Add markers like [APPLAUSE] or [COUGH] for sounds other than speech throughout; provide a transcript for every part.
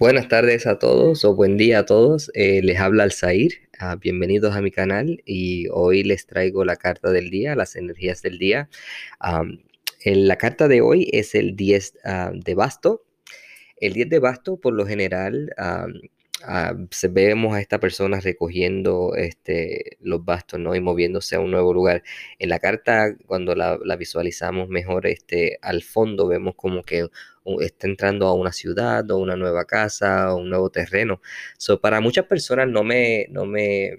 Buenas tardes a todos o buen día a todos. Eh, les habla Alzair. Ah, bienvenidos a mi canal y hoy les traigo la carta del día, las energías del día. la carta de hoy es el 10 ah, de basto. El 10 de basto por lo general Ah, vemos a esta persona recogiendo este, los bastos ¿no? y moviéndose a un nuevo lugar. En la carta, cuando la, visualizamos mejor este, al fondo, vemos como que está entrando a una ciudad o una nueva casa o un nuevo terreno. So, para muchas personas no me, no me,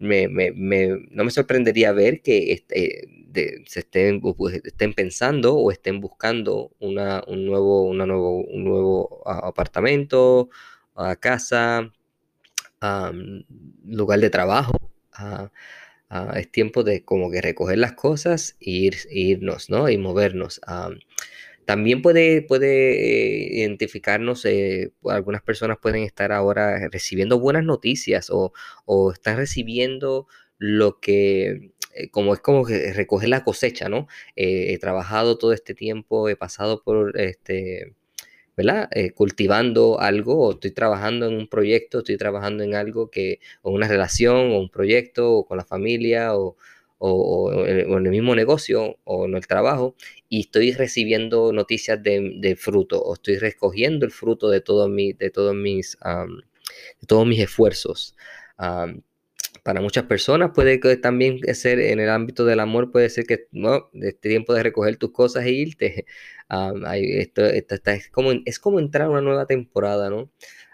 no me sorprendería ver que este, se estén, pues, estén pensando o estén buscando una, un, nuevo, una nuevo, un nuevo apartamento a casa, lugar de trabajo. es tiempo de como que recoger las cosas e ir, irnos, ¿no? Y movernos. también puede, puede eh, identificarnos, eh, algunas personas pueden estar ahora recibiendo buenas noticias o, o están recibiendo lo que, eh, como es como que recoger la cosecha, ¿no? he trabajado todo este tiempo, he pasado por este eh, cultivando algo o estoy trabajando en un proyecto, estoy trabajando en algo que, o una relación, o un proyecto, o con la familia, o, en el mismo negocio, o en el trabajo, y estoy recibiendo noticias de, fruto, o estoy recogiendo el fruto de, todo mi, de, todos, mis, de todos mis esfuerzos. Para muchas personas puede también ser en el ámbito del amor, puede ser que no, es tiempo de recoger tus cosas e irte. [LAUGHS] esto, es, como, es como entrar a una nueva temporada, ¿no?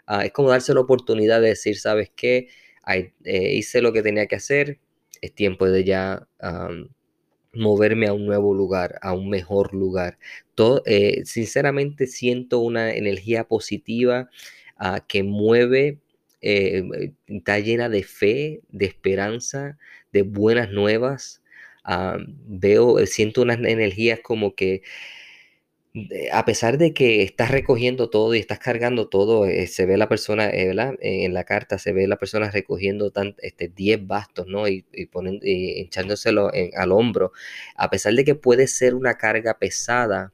Ah, es como darse la oportunidad de decir, ¿sabes qué? Eh, hice lo que tenía que hacer, es tiempo de ya moverme a un nuevo lugar, a un mejor lugar. Todo, eh, sinceramente siento una energía positiva ah, que mueve, eh, está llena de fe, de esperanza, de buenas nuevas. veo, siento unas energías como que a pesar de que estás recogiendo todo y estás cargando todo, eh, se ve la persona, eh. En la carta se ve la persona recogiendo tan, este, 10 bastos, ¿no? Y, y, ponen, al hombro. A pesar de que puede ser una carga pesada,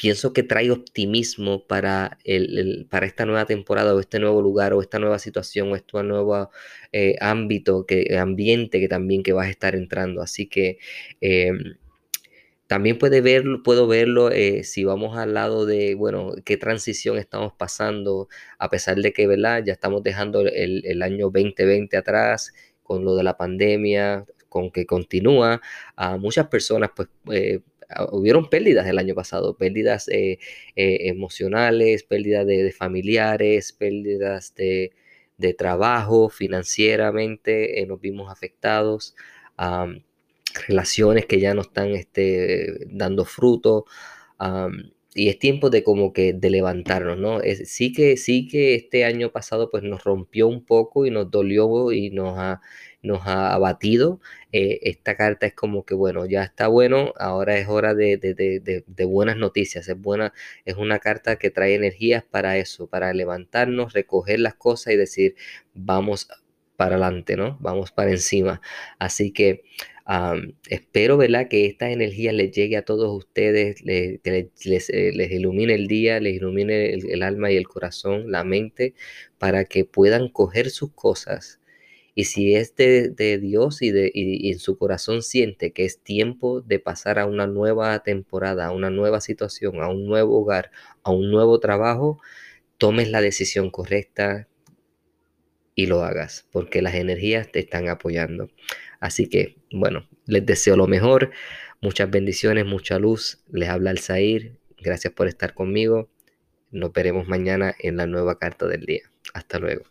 pienso que trae optimismo para, el, para esta nueva temporada o este nuevo lugar o esta nueva situación o este nuevo eh, ámbito, que, ambiente que también que vas a estar entrando. Así que... Em, también puede verlo, puedo verlo eh, si vamos al lado de, bueno, qué transición estamos pasando, a pesar de que, ¿verdad? Ya estamos dejando el, año 2020 atrás con lo de la pandemia, con que continúa. A muchas personas, pues, eh, hubieron pérdidas el año pasado, pérdidas eh, emocionales, pérdidas de, familiares, pérdidas de, trabajo, financieramente, nos vimos afectados relaciones que ya no están este, dando fruto. y es tiempo de como que de levantarnos, ¿no? Sí, que, sí que este año pasado pues nos rompió un poco y nos dolió y nos ha, nos ha abatido. Eh, esta carta es como que, bueno, ya está bueno, ahora es hora de, de, buenas noticias, es, buena, es una carta que trae energías para eso, para levantarnos, recoger las cosas y decir, vamos para adelante, ¿no? Vamos para encima. Así que espero ¿verdad? que esta energía les llegue a todos ustedes, que les, eh, les, ilumine el día, les ilumine el, alma y el corazón, la mente, para que puedan coger sus cosas. Y si es de, Dios y, de, en su corazón siente que es tiempo de pasar a una nueva temporada, a una nueva situación, a un nuevo hogar, a un nuevo trabajo, tomes la decisión correcta y lo hagas, porque las energías te están apoyando. Así que, bueno, les deseo lo mejor, muchas bendiciones, mucha luz. Les habla Alzair, gracias por estar conmigo. Nos veremos mañana en la nueva carta del día. Hasta luego.